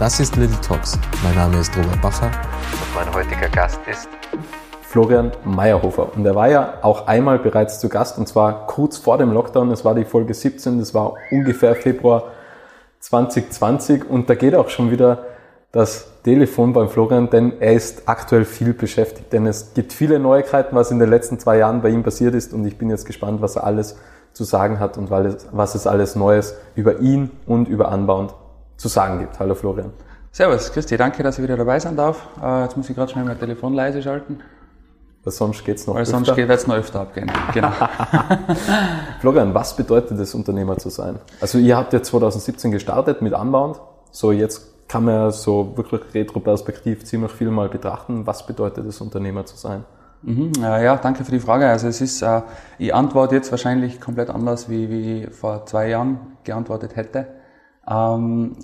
Das ist Little Talks. Mein Name ist Robert Bacher und mein heutiger Gast ist Florian Meyerhofer. Und er war ja auch einmal bereits zu Gast und zwar kurz vor dem Lockdown. Es war die Folge 17, das war ungefähr Februar 2020 und da geht auch schon wieder das Telefon beim Florian, denn er ist aktuell viel beschäftigt, denn es gibt viele Neuigkeiten, was in den letzten zwei Jahren bei ihm passiert ist und ich bin jetzt gespannt, was er alles zu sagen hat und was es alles Neues über ihn und über Anbound zu sagen gibt. Hallo Florian. Servus, Christi, danke, dass ich wieder dabei sein darf. Äh, jetzt muss ich gerade schnell mein Telefon leise schalten. Weil sonst geht's noch Weil öfter. sonst wird es noch öfter abgehen. Genau. Florian, was bedeutet es, Unternehmer zu sein? Also ihr habt ja 2017 gestartet mit Unbound. So jetzt kann man ja so wirklich retroperspektiv ziemlich viel mal betrachten. Was bedeutet es, Unternehmer zu sein? Mhm, ja, danke für die Frage. Also es ist, äh, ich antworte jetzt wahrscheinlich komplett anders, wie, wie ich vor zwei Jahren geantwortet hätte. Ähm,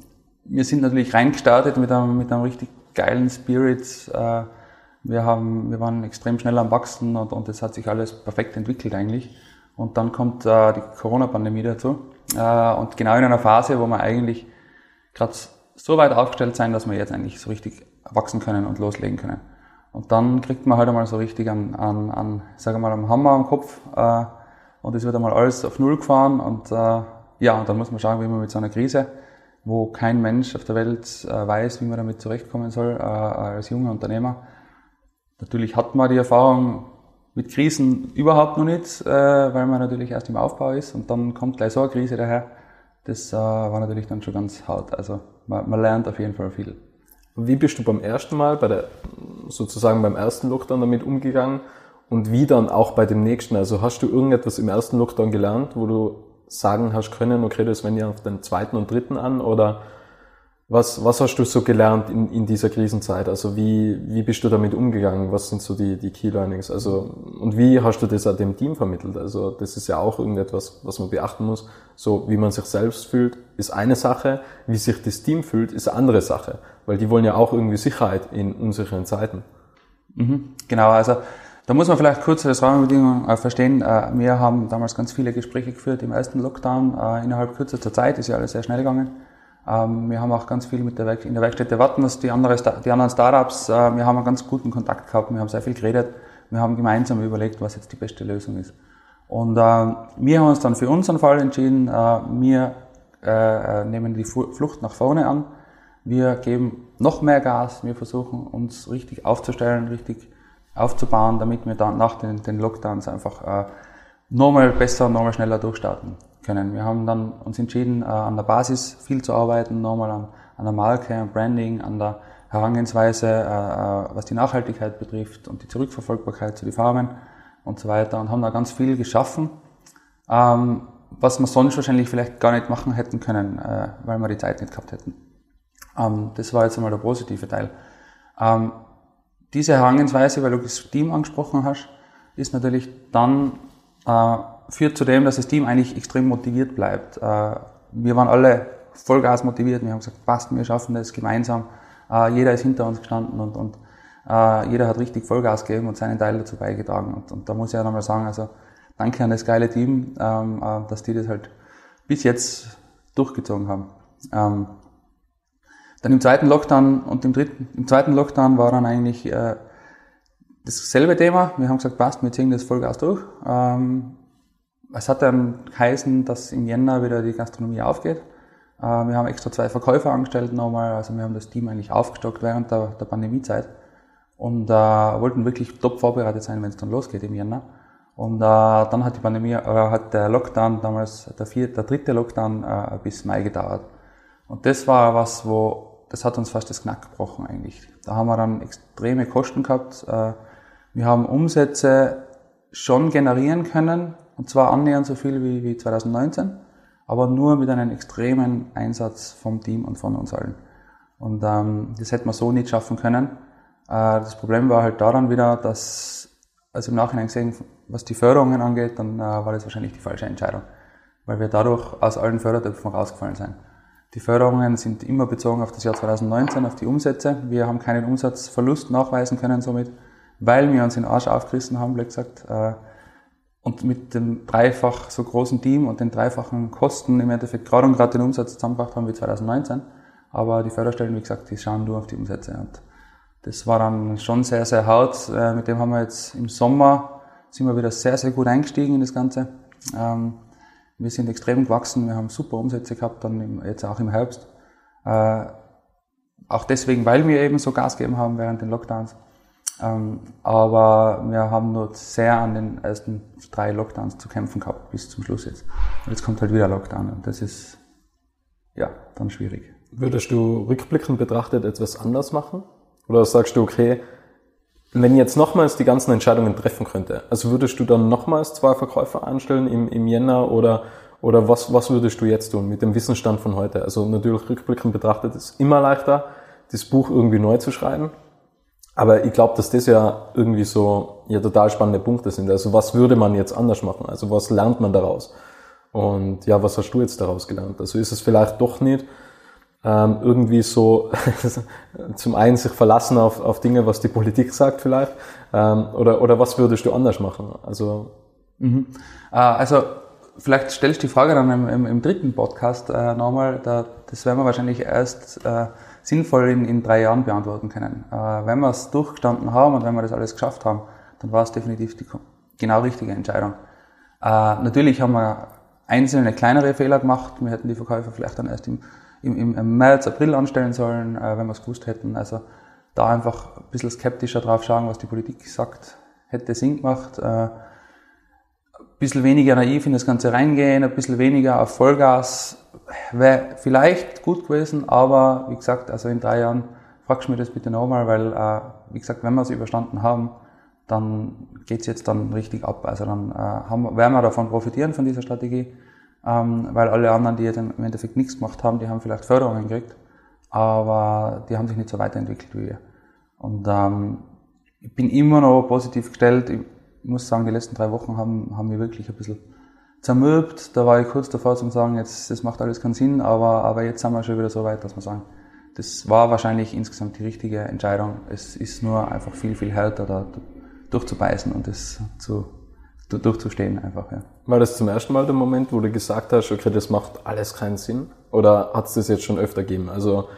wir sind natürlich reingestartet mit einem, mit einem richtig geilen Spirit. Äh, wir, haben, wir waren extrem schnell am Wachsen und, und das hat sich alles perfekt entwickelt eigentlich. Und dann kommt äh, die Corona-Pandemie dazu. Äh, und genau in einer Phase, wo wir eigentlich gerade so weit aufgestellt sein, dass wir jetzt eigentlich so richtig wachsen können und loslegen können. Und dann kriegt man halt einmal so richtig an, an, an sagen wir mal, am Hammer am Kopf äh, und es wird einmal alles auf Null gefahren und äh, ja, und dann muss man schauen, wie man mit so einer Krise, wo kein Mensch auf der Welt äh, weiß, wie man damit zurechtkommen soll, äh, als junger Unternehmer. Natürlich hat man die Erfahrung mit Krisen überhaupt noch nicht, äh, weil man natürlich erst im Aufbau ist und dann kommt gleich so eine Krise daher. Das äh, war natürlich dann schon ganz hart. Also man, man lernt auf jeden Fall viel. Wie bist du beim ersten Mal, bei der, sozusagen beim ersten Lockdown damit umgegangen und wie dann auch bei dem nächsten? Also hast du irgendetwas im ersten Lockdown gelernt, wo du sagen hast können, okay, das wende ich auf den zweiten und dritten an oder was, was hast du so gelernt in, in dieser Krisenzeit? Also wie, wie bist du damit umgegangen? Was sind so die, die Key Learnings? Also, und wie hast du das auch dem Team vermittelt? Also, das ist ja auch irgendetwas, was man beachten muss. So, wie man sich selbst fühlt, ist eine Sache. Wie sich das Team fühlt, ist eine andere Sache. Weil die wollen ja auch irgendwie Sicherheit in unsicheren Zeiten. Mhm, genau, also, da muss man vielleicht kurz das Rahmenbedingungen äh, verstehen. Äh, wir haben damals ganz viele Gespräche geführt im ersten Lockdown. Äh, innerhalb kürzester Zeit ist ja alles sehr schnell gegangen. Ähm, wir haben auch ganz viel mit der Werk in der Werkstätte Wattens, die, andere, die anderen Startups. Äh, wir haben einen ganz guten Kontakt gehabt. Wir haben sehr viel geredet. Wir haben gemeinsam überlegt, was jetzt die beste Lösung ist. Und äh, wir haben uns dann für unseren Fall entschieden. Äh, wir nehmen die Flucht nach vorne an. Wir geben noch mehr Gas. Wir versuchen uns richtig aufzustellen, richtig aufzubauen, damit wir dann nach den, den Lockdowns einfach äh, nochmal besser, nochmal schneller durchstarten können. Wir haben dann uns entschieden, äh, an der Basis viel zu arbeiten, nochmal an, an der Marke, am Branding, an der Herangehensweise, äh, äh, was die Nachhaltigkeit betrifft und die Zurückverfolgbarkeit zu den Farmen und so weiter und haben da ganz viel geschaffen, ähm, was wir sonst wahrscheinlich vielleicht gar nicht machen hätten können, äh, weil wir die Zeit nicht gehabt hätten. Ähm, das war jetzt einmal der positive Teil. Ähm, diese Herangehensweise, weil du das Team angesprochen hast, ist natürlich dann, äh, führt zu dem, dass das Team eigentlich extrem motiviert bleibt. Äh, wir waren alle Vollgas motiviert, wir haben gesagt, passt, wir schaffen das gemeinsam. Äh, jeder ist hinter uns gestanden und, und äh, jeder hat richtig Vollgas gegeben und seinen Teil dazu beigetragen. Und, und da muss ich ja nochmal sagen, also danke an das geile Team, ähm, äh, dass die das halt bis jetzt durchgezogen haben. Ähm, dann im zweiten Lockdown und im dritten, im zweiten Lockdown war dann eigentlich äh, dasselbe Thema. Wir haben gesagt, passt, wir ziehen das Vollgas durch. Ähm, es hat dann geheißen, dass im Jänner wieder die Gastronomie aufgeht. Äh, wir haben extra zwei Verkäufer angestellt nochmal, also wir haben das Team eigentlich aufgestockt während der, der Pandemiezeit und äh, wollten wirklich top vorbereitet sein, wenn es dann losgeht im Jänner. Und äh, dann hat die Pandemie, äh, hat der Lockdown damals, der, vier, der dritte Lockdown äh, bis Mai gedauert. Und das war was, wo das hat uns fast das Knack gebrochen eigentlich. Da haben wir dann extreme Kosten gehabt. Äh, wir haben Umsätze schon generieren können, und zwar annähernd so viel wie, wie 2019, aber nur mit einem extremen Einsatz vom Team und von uns allen. Und ähm, das hätte man so nicht schaffen können. Äh, das Problem war halt daran wieder, dass, also im Nachhinein gesehen, was die Förderungen angeht, dann äh, war das wahrscheinlich die falsche Entscheidung, weil wir dadurch aus allen Fördertöpfen rausgefallen sind. Die Förderungen sind immer bezogen auf das Jahr 2019, auf die Umsätze. Wir haben keinen Umsatzverlust nachweisen können somit, weil wir uns den Arsch aufgerissen haben, blöd gesagt. Äh, und mit dem dreifach so großen Team und den dreifachen Kosten im Endeffekt gerade und gerade den Umsatz zusammengebracht haben wie 2019. Aber die Förderstellen, wie gesagt, die schauen nur auf die Umsätze. Und das war dann schon sehr, sehr hart. Äh, mit dem haben wir jetzt im Sommer, sind wir wieder sehr, sehr gut eingestiegen in das Ganze. Wir sind extrem gewachsen, wir haben super Umsätze gehabt, dann jetzt auch im Herbst. Äh, auch deswegen, weil wir eben so Gas gegeben haben während den Lockdowns. Ähm, aber wir haben nur sehr an den ersten drei Lockdowns zu kämpfen gehabt, bis zum Schluss jetzt. Und jetzt kommt halt wieder Lockdown und das ist, ja, dann schwierig. Würdest du rückblickend betrachtet etwas anders machen? Oder sagst du, okay, wenn jetzt nochmals die ganzen Entscheidungen treffen könnte, also würdest du dann nochmals zwei Verkäufer anstellen im, im Jänner oder, oder was, was würdest du jetzt tun mit dem Wissensstand von heute? Also natürlich rückblickend betrachtet ist immer leichter, das Buch irgendwie neu zu schreiben. Aber ich glaube, dass das ja irgendwie so ja total spannende Punkte sind. Also was würde man jetzt anders machen? Also was lernt man daraus? Und ja, was hast du jetzt daraus gelernt? Also ist es vielleicht doch nicht ähm, irgendwie so zum einen sich verlassen auf, auf Dinge, was die Politik sagt vielleicht? Ähm, oder, oder was würdest du anders machen? Also, mhm. äh, also vielleicht stellst du die Frage dann im, im, im dritten Podcast äh, nochmal. Da, das werden wir wahrscheinlich erst äh, sinnvoll in, in drei Jahren beantworten können. Äh, wenn wir es durchgestanden haben und wenn wir das alles geschafft haben, dann war es definitiv die genau richtige Entscheidung. Äh, natürlich haben wir einzelne kleinere Fehler gemacht. Wir hätten die Verkäufer vielleicht dann erst im, im, im März, April anstellen sollen, äh, wenn wir es gewusst hätten. Also da einfach ein bisschen skeptischer drauf schauen, was die Politik sagt, hätte Sinn gemacht. Äh, ein bisschen weniger naiv in das Ganze reingehen, ein bisschen weniger auf Vollgas, wäre vielleicht gut gewesen, aber wie gesagt, also in drei Jahren fragst du mir das bitte nochmal, weil, äh, wie gesagt, wenn wir es überstanden haben, dann geht's jetzt dann richtig ab. Also dann äh, haben, werden wir davon profitieren, von dieser Strategie, ähm, weil alle anderen, die im Endeffekt nichts gemacht haben, die haben vielleicht Förderungen gekriegt, aber die haben sich nicht so weiterentwickelt wie wir. Und ähm, ich bin immer noch positiv gestellt. Ich muss sagen, die letzten drei Wochen haben, haben wir wirklich ein bisschen zermürbt. Da war ich kurz davor zu sagen, jetzt, das macht alles keinen Sinn, aber, aber jetzt sind wir schon wieder so weit, dass wir sagen, das war wahrscheinlich insgesamt die richtige Entscheidung. Es ist nur einfach viel, viel härter, da durchzubeißen und das zu, durchzustehen einfach, ja. War das zum ersten Mal der Moment, wo du gesagt hast, okay, das macht alles keinen Sinn? Oder hat es das jetzt schon öfter gegeben? Also,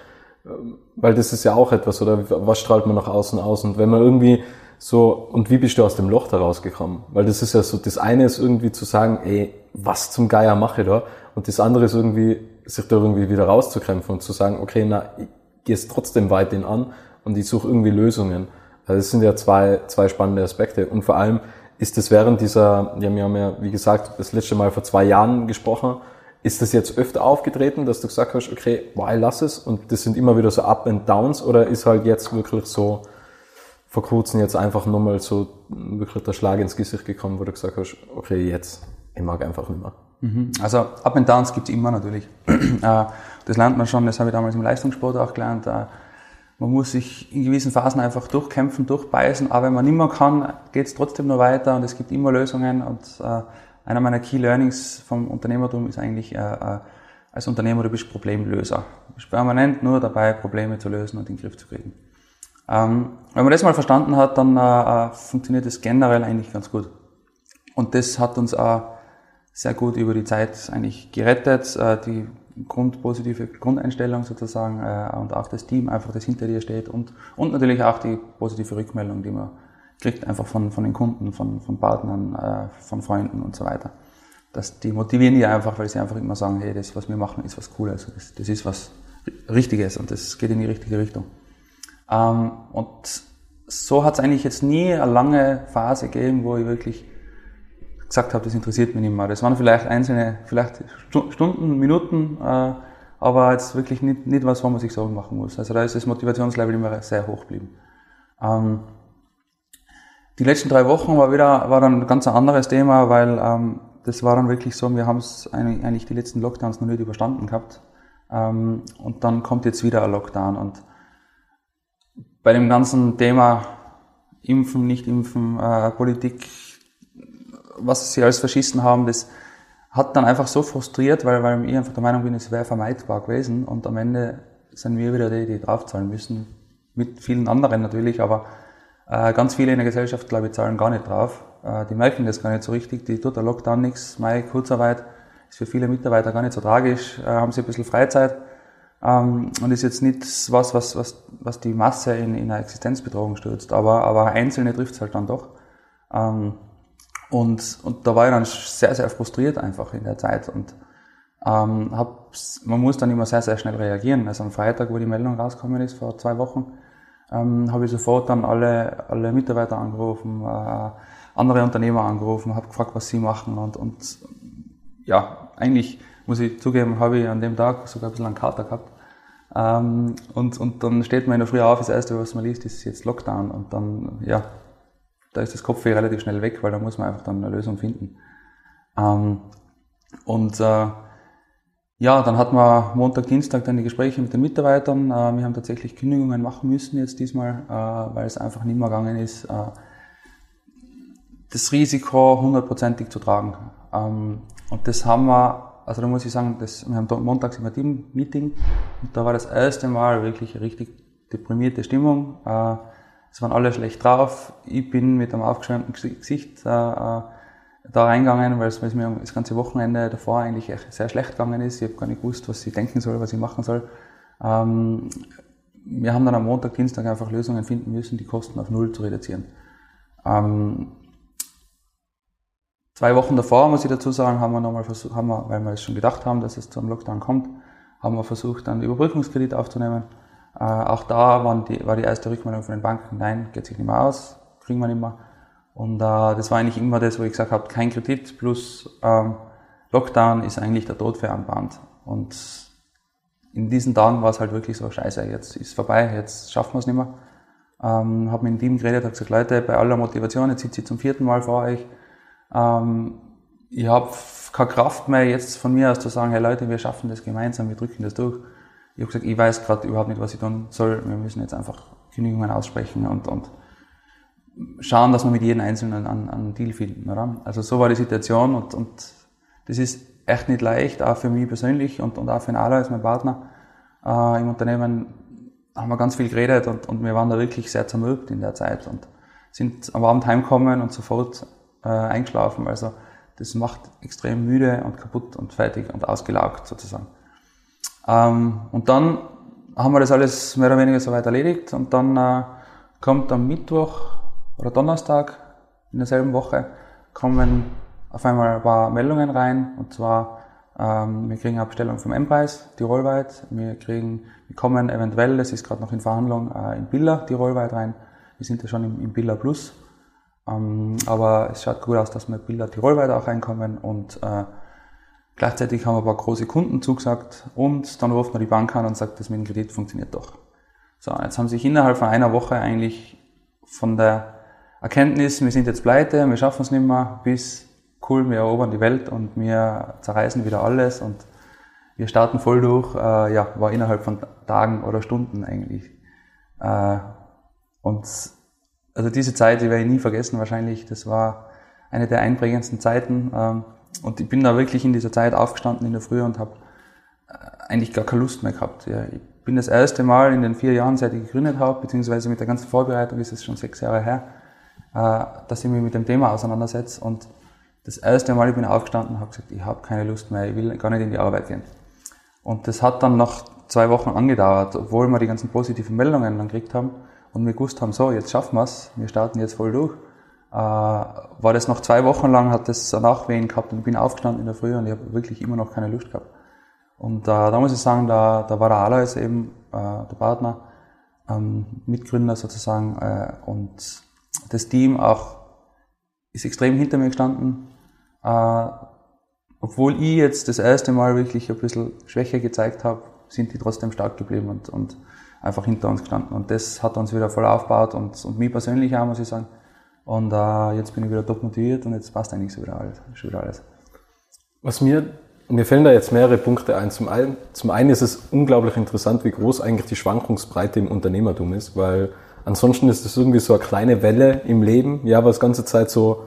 ähm, weil das ist ja auch etwas, oder was strahlt man nach außen aus? Und wenn man irgendwie so, und wie bist du aus dem Loch da rausgekommen? Weil das ist ja so, das eine ist irgendwie zu sagen, ey, was zum Geier mache ich da? Und das andere ist irgendwie, sich da irgendwie wieder rauszukämpfen und zu sagen, okay, na, ich gehe es trotzdem weiterhin an und ich suche irgendwie Lösungen. Also das sind ja zwei, zwei spannende Aspekte. Und vor allem ist das während dieser, ja, wir haben ja, wie gesagt, das letzte Mal vor zwei Jahren gesprochen, ist das jetzt öfter aufgetreten, dass du gesagt hast, okay, ich lass es und das sind immer wieder so Up and Downs oder ist halt jetzt wirklich so, vor kurzem jetzt einfach nochmal so wirklich der Schlag ins Gesicht gekommen, wo du gesagt hast, okay, jetzt, ich mag einfach nicht mehr. Mhm. Also Up and Downs gibt's immer natürlich. Äh, das lernt man schon, das habe ich damals im Leistungssport auch gelernt. Äh, man muss sich in gewissen Phasen einfach durchkämpfen, durchbeißen, aber wenn man nicht mehr kann, geht's trotzdem nur weiter und es gibt immer Lösungen. Und äh, einer meiner Key Learnings vom Unternehmertum ist eigentlich, als Unternehmer, du bist Problemlöser. Du bist permanent nur dabei, Probleme zu lösen und in den Griff zu kriegen. Ähm, wenn man das mal verstanden hat, dann äh, äh, funktioniert das generell eigentlich ganz gut. Und das hat uns auch sehr gut über die Zeit eigentlich gerettet. Äh, die grundpositive Grundeinstellung sozusagen äh, und auch das Team einfach, das hinter dir steht und, und natürlich auch die positive Rückmeldung, die man kriegt, einfach von, von den Kunden, von, von Partnern, äh, von Freunden und so weiter. Das, die motivieren die einfach, weil sie einfach immer sagen, hey, das, was wir machen, ist was Cooles, das, das ist was Richtiges und das geht in die richtige Richtung. Ähm, und so hat es eigentlich jetzt nie eine lange Phase gegeben, wo ich wirklich gesagt habe, das interessiert mich nicht mehr. Das waren vielleicht einzelne, vielleicht Stunden, Minuten, äh, aber jetzt wirklich nicht, nicht was, wo man sich Sorgen machen muss. Also da ist das Motivationslevel immer sehr hoch geblieben. Ähm, die letzten drei Wochen war wieder, war dann ein ganz anderes Thema, weil ähm, das war dann wirklich so, wir haben es eigentlich die letzten Lockdowns noch nicht überstanden gehabt. Ähm, und dann kommt jetzt wieder ein Lockdown und bei dem ganzen Thema Impfen, nicht Impfen, äh, Politik, was sie als Faschisten haben, das hat dann einfach so frustriert, weil, weil ich einfach der Meinung bin, es wäre vermeidbar gewesen und am Ende sind wir wieder die, die draufzahlen müssen. Mit vielen anderen natürlich, aber äh, ganz viele in der Gesellschaft, glaube ich, zahlen gar nicht drauf. Äh, die merken das gar nicht so richtig, die tut der Lockdown nichts, meine Kurzarbeit ist für viele Mitarbeiter gar nicht so tragisch, äh, haben sie ein bisschen Freizeit ähm, und ist jetzt nicht was, was, was, was die Masse in, in eine Existenzbedrohung stürzt, aber, aber Einzelne trifft es halt dann doch. Ähm, und, und da war ich dann sehr, sehr frustriert einfach in der Zeit und ähm, hab, man muss dann immer sehr, sehr schnell reagieren. Also am Freitag, wo die Meldung rausgekommen ist, vor zwei Wochen, ähm, habe ich sofort dann alle, alle Mitarbeiter angerufen, äh, andere Unternehmer angerufen, habe gefragt, was sie machen und, und ja, eigentlich muss ich zugeben, habe ich an dem Tag sogar ein bisschen einen Kater gehabt. Ähm, und, und dann steht man in der Früh auf, das erste, was man liest, ist jetzt Lockdown und dann, ja, da ist das Kopfweh relativ schnell weg, weil da muss man einfach dann eine Lösung finden. Ähm, und äh, ja, dann hatten wir Montag, Dienstag dann die Gespräche mit den Mitarbeitern. Äh, wir haben tatsächlich Kündigungen machen müssen jetzt diesmal, äh, weil es einfach nicht mehr gegangen ist, äh, das Risiko hundertprozentig zu tragen. Ähm, und das haben wir, also da muss ich sagen, das, wir haben montags immer Team-Meeting und da war das erste Mal wirklich richtig deprimierte Stimmung. Es waren alle schlecht drauf. Ich bin mit einem aufgeschwemmten Gesicht äh, äh, da reingegangen, weil es, mir das ganze Wochenende davor eigentlich sehr schlecht gegangen ist. Ich habe gar nicht gewusst, was ich denken soll, was ich machen soll. Ähm, wir haben dann am Montag, Dienstag einfach Lösungen finden müssen, die Kosten auf Null zu reduzieren. Ähm, zwei Wochen davor, muss ich dazu sagen, haben wir nochmal versucht, haben wir, weil wir es schon gedacht haben, dass es zum Lockdown kommt, haben wir versucht, einen Überbrückungskredit aufzunehmen. Äh, auch da die, war die erste Rückmeldung von den Banken, nein, geht sich nicht mehr aus, kriegen wir nicht mehr. Und äh, das war eigentlich immer das, wo ich gesagt habe, kein Kredit plus ähm, Lockdown ist eigentlich der Tod für anbahnt. Und in diesen Tagen war es halt wirklich so, scheiße, jetzt ist vorbei, jetzt schaffen wir es nicht mehr. Ähm, habe mit dem Team geredet, habe gesagt, Leute, bei aller Motivation, jetzt sitze ich zum vierten Mal vor euch. Ähm, ich habe keine Kraft mehr jetzt von mir aus zu sagen, hey Leute, wir schaffen das gemeinsam, wir drücken das durch. Ich habe gesagt, ich weiß gerade überhaupt nicht, was ich tun soll. Wir müssen jetzt einfach Kündigungen aussprechen und, und schauen, dass wir mit jedem Einzelnen einen, einen Deal finden. Oder? Also so war die Situation und, und das ist echt nicht leicht, auch für mich persönlich und, und auch für den Alois, mein Partner. Äh, Im Unternehmen haben wir ganz viel geredet und, und wir waren da wirklich sehr zermürbt in der Zeit und sind am Abend heimgekommen und sofort äh, eingeschlafen. Also das macht extrem müde und kaputt und fertig und ausgelaugt sozusagen. Ähm, und dann haben wir das alles mehr oder weniger soweit erledigt und dann äh, kommt am Mittwoch oder Donnerstag in derselben Woche kommen auf einmal ein paar Meldungen rein und zwar ähm, wir kriegen eine Bestellung vom M-Preis tirolweit, wir kriegen, wir kommen eventuell, das ist gerade noch in Verhandlung, äh, in Billa tirolweit rein, wir sind ja schon im, im Billa Plus, ähm, aber es schaut gut aus, dass wir Billa tirolweit auch reinkommen und äh, gleichzeitig haben wir ein paar große Kunden zugesagt und dann ruft man die Bank an und sagt, das mit dem Kredit funktioniert doch. So, jetzt haben sich innerhalb von einer Woche eigentlich von der Erkenntnis, wir sind jetzt pleite, wir schaffen es nicht mehr, bis cool, wir erobern die Welt und wir zerreißen wieder alles und wir starten voll durch, äh, ja, war innerhalb von Tagen oder Stunden eigentlich. Äh, und also diese Zeit, die werde ich nie vergessen wahrscheinlich, das war eine der einprägendsten Zeiten. Ähm, und ich bin da wirklich in dieser Zeit aufgestanden in der Früh und habe äh, eigentlich gar keine Lust mehr gehabt. Ja, ich bin das erste Mal in den vier Jahren, seit ich gegründet habe, beziehungsweise mit der ganzen Vorbereitung ist es schon sechs Jahre her, äh, dass ich mich mit dem Thema auseinandersetze. Und das erste Mal, ich bin aufgestanden und habe gesagt, ich habe keine Lust mehr, ich will gar nicht in die Arbeit gehen. Und das hat dann noch zwei Wochen angedauert, obwohl wir die ganzen positiven Meldungen dann gekriegt haben und wir gewusst haben, so, jetzt schaffen wir es, wir starten jetzt voll durch. Äh, war das noch zwei Wochen lang, hat das Nachwehen gehabt und bin aufgestanden in der Früh und ich habe wirklich immer noch keine Lust gehabt. Und äh, da muss ich sagen, da, da war der Alois eben äh, der Partner, ähm, Mitgründer sozusagen äh, und das Team auch ist extrem hinter mir gestanden. Äh, obwohl ich jetzt das erste Mal wirklich ein bisschen Schwäche gezeigt habe, sind die trotzdem stark geblieben und, und einfach hinter uns gestanden. Und das hat uns wieder voll aufgebaut und, und mich persönlich auch, muss ich sagen. Und äh, jetzt bin ich wieder top motiviert und jetzt passt eigentlich so wieder alles. Schon wieder alles. Was mir, mir fällen da jetzt mehrere Punkte ein. Zum einen, zum einen ist es unglaublich interessant, wie groß eigentlich die Schwankungsbreite im Unternehmertum ist, weil ansonsten ist das irgendwie so eine kleine Welle im Leben, ja, was ganze Zeit so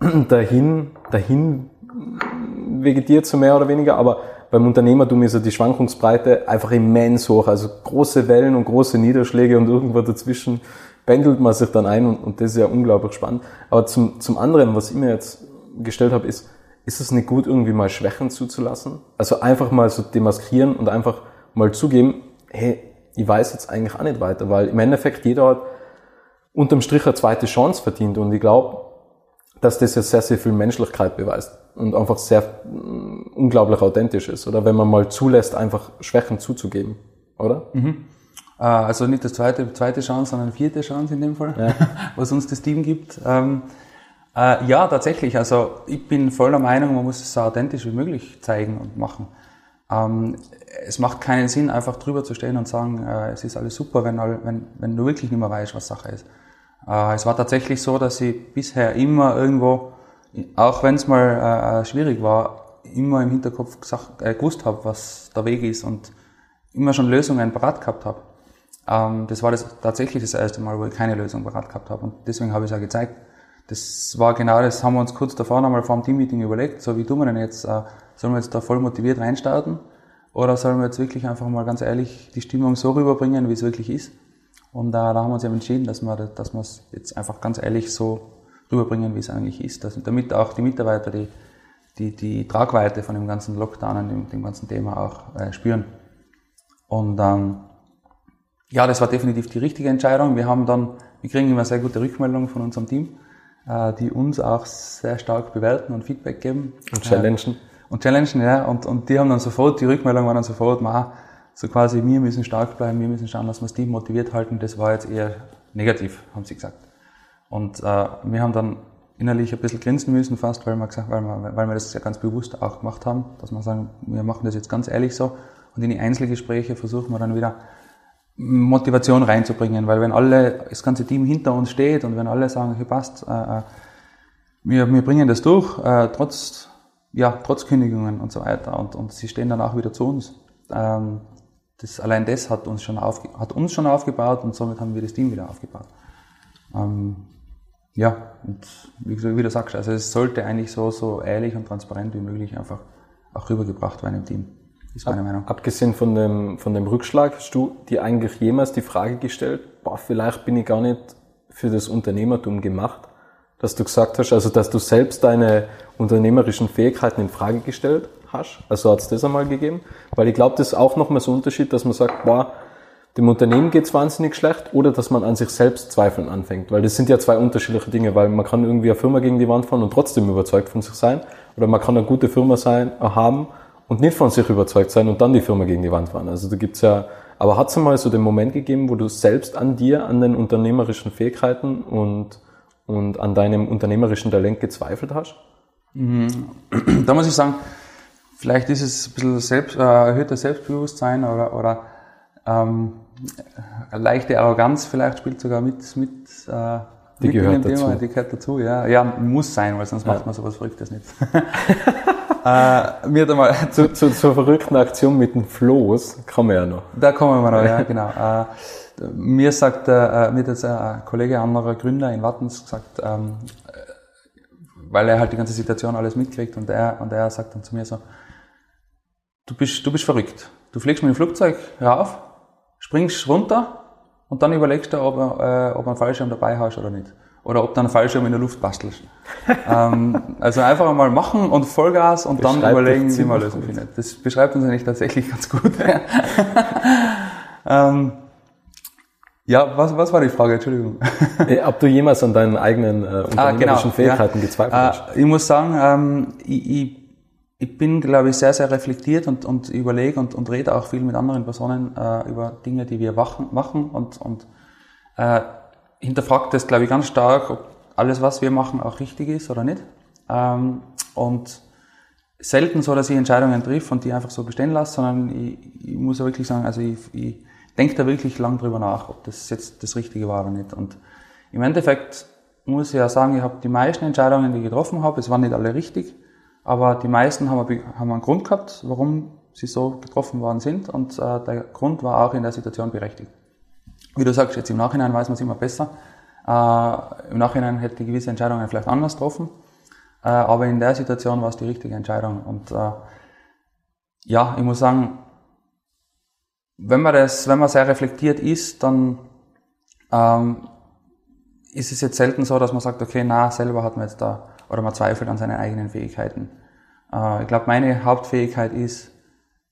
dahin, dahin vegetiert, so mehr oder weniger, aber beim Unternehmertum ist ja die Schwankungsbreite einfach immens hoch, also große Wellen und große Niederschläge und irgendwo dazwischen pendelt man sich dann ein und, und das ist ja unglaublich spannend. Aber zum, zum anderen, was ich mir jetzt gestellt habe, ist, ist es nicht gut, irgendwie mal Schwächen zuzulassen? Also einfach mal so demaskieren und einfach mal zugeben, hey, ich weiß jetzt eigentlich auch nicht weiter, weil im Endeffekt jeder hat unterm Strich eine zweite Chance verdient und ich glaube, dass das ja sehr, sehr viel Menschlichkeit beweist und einfach sehr mm, unglaublich authentisch ist, oder wenn man mal zulässt, einfach Schwächen zuzugeben, oder? Mhm. Also nicht das zweite, zweite Chance, sondern vierte Chance in dem Fall, ja. was uns das Team gibt. Ähm, äh, ja, tatsächlich. Also ich bin voller Meinung, man muss es so authentisch wie möglich zeigen und machen. Ähm, es macht keinen Sinn, einfach drüber zu stehen und sagen, äh, es ist alles super, wenn, wenn, wenn du wirklich nicht mehr weißt, was Sache ist. Äh, es war tatsächlich so, dass ich bisher immer irgendwo, auch wenn es mal äh, schwierig war, immer im Hinterkopf gesagt, äh, gewusst habe, was der Weg ist und immer schon Lösungen parat gehabt habe. Ähm, das war das tatsächlich das erste Mal, wo ich keine Lösung parat gehabt habe und deswegen habe ich es auch gezeigt. Das war genau das, haben wir uns kurz davor nochmal vor dem Teammeeting überlegt, so wie tun wir denn jetzt, äh, sollen wir jetzt da voll motiviert reinstarten oder sollen wir jetzt wirklich einfach mal ganz ehrlich die Stimmung so rüberbringen, wie es wirklich ist? Und da, da haben wir uns eben entschieden, dass wir, dass es jetzt einfach ganz ehrlich so rüberbringen, wie es eigentlich ist, dass, damit auch die Mitarbeiter die, die, die Tragweite von dem ganzen Lockdown und dem, dem ganzen Thema auch äh, spüren. Und ähm, ja, das war definitiv die richtige Entscheidung. Wir haben dann, wir kriegen immer sehr gute Rückmeldungen von unserem Team, äh, die uns auch sehr stark bewerten und Feedback geben. Und challengen. Äh, und challengen, ja. Und, und die haben dann sofort, die Rückmeldung war dann sofort, ma, so quasi, wir müssen stark bleiben, wir müssen schauen, dass wir das Team motiviert halten. Das war jetzt eher negativ, haben sie gesagt. Und äh, wir haben dann innerlich ein bisschen grinsen müssen fast, weil wir, gesagt, weil, wir, weil wir das ja ganz bewusst auch gemacht haben, dass wir sagen, wir machen das jetzt ganz ehrlich so. Und in die Einzelgespräche versuchen wir dann wieder Motivation reinzubringen, weil wenn alle, das ganze Team hinter uns steht und wenn alle sagen, okay, passt, äh, äh, wir, wir bringen das durch, äh, trotz, ja, trotz Kündigungen und so weiter und, und sie stehen dann auch wieder zu uns. Ähm, das, allein das hat uns schon, auf, hat uns schon aufgebaut und somit haben wir das Team wieder aufgebaut. Ähm, ja, und wie, wie du sagst, also es sollte eigentlich so, so ehrlich und transparent wie möglich einfach auch rübergebracht werden im Team. Ist meine Ab, Meinung. Abgesehen von dem, von dem Rückschlag, hast du dir eigentlich jemals die Frage gestellt, boah, vielleicht bin ich gar nicht für das Unternehmertum gemacht? Dass du gesagt hast, also dass du selbst deine unternehmerischen Fähigkeiten in Frage gestellt hast? Also hat es das einmal gegeben? Weil ich glaube, das ist auch nochmal so ein Unterschied, dass man sagt, boah, dem Unternehmen geht's wahnsinnig schlecht oder dass man an sich selbst zweifeln anfängt. Weil das sind ja zwei unterschiedliche Dinge, weil man kann irgendwie eine Firma gegen die Wand fahren und trotzdem überzeugt von sich sein. Oder man kann eine gute Firma sein, haben und nicht von sich überzeugt sein und dann die Firma gegen die Wand fahren. Also da gibt's ja, aber hat es mal so den Moment gegeben, wo du selbst an dir, an den unternehmerischen Fähigkeiten und, und an deinem unternehmerischen Talent gezweifelt hast? Mhm. Da muss ich sagen, vielleicht ist es ein bisschen selbst, äh, erhöhter Selbstbewusstsein oder, oder ähm, leichte Arroganz vielleicht spielt sogar mit, mit äh, die mit gehört dazu. Thema, die gehört dazu, ja. Ja, muss sein, weil sonst ja. macht man sowas Verrücktes nicht. äh, mir einmal zu, zu, zur verrückten Aktion mit dem Floß kommen wir ja noch. Da kommen wir noch, ja, genau. Äh, mir sagt, äh, mir hat jetzt ein Kollege, anderer Gründer in Wattens gesagt, ähm, weil er halt die ganze Situation alles mitkriegt und er, und er sagt dann zu mir so, du bist, du bist verrückt. Du fliegst mit dem Flugzeug rauf, springst runter und dann überlegst du, ob, äh, ob du einen Fallschirm dabei hast oder nicht oder ob du einen Fallschirm in der Luft bastelst. ähm, also einfach einmal machen und Vollgas und dann überlegen, wie man Lösung findet. Das beschreibt uns eigentlich tatsächlich ganz gut. ähm, ja, was, was war die Frage? Entschuldigung. Ob du jemals an deinen eigenen äh, unternehmerischen ah, genau, Fähigkeiten ja. gezweifelt hast? Äh, ich muss sagen, ähm, ich, ich, ich bin, glaube ich, sehr, sehr reflektiert und, und überlege und, und rede auch viel mit anderen Personen äh, über Dinge, die wir machen, machen und, und äh, hinterfragt das, glaube ich, ganz stark, ob alles, was wir machen, auch richtig ist oder nicht. Ähm, und selten so, dass ich Entscheidungen triff und die einfach so bestehen lasse, sondern ich, ich muss ja wirklich sagen, also ich, ich denke da wirklich lang drüber nach, ob das jetzt das Richtige war oder nicht. Und im Endeffekt muss ich ja sagen, ich habe die meisten Entscheidungen, die ich getroffen habe, es waren nicht alle richtig, aber die meisten haben, einen Grund gehabt, warum sie so getroffen worden sind und äh, der Grund war auch in der Situation berechtigt. Wie du sagst, jetzt im Nachhinein weiß man es immer besser. Äh, Im Nachhinein hätte ich gewisse Entscheidungen vielleicht anders getroffen. Äh, aber in der Situation war es die richtige Entscheidung. Und äh, ja, ich muss sagen, wenn man das, wenn man sehr reflektiert ist, dann ähm, ist es jetzt selten so, dass man sagt, okay, na, selber hat man jetzt da, oder man zweifelt an seinen eigenen Fähigkeiten. Äh, ich glaube, meine Hauptfähigkeit ist,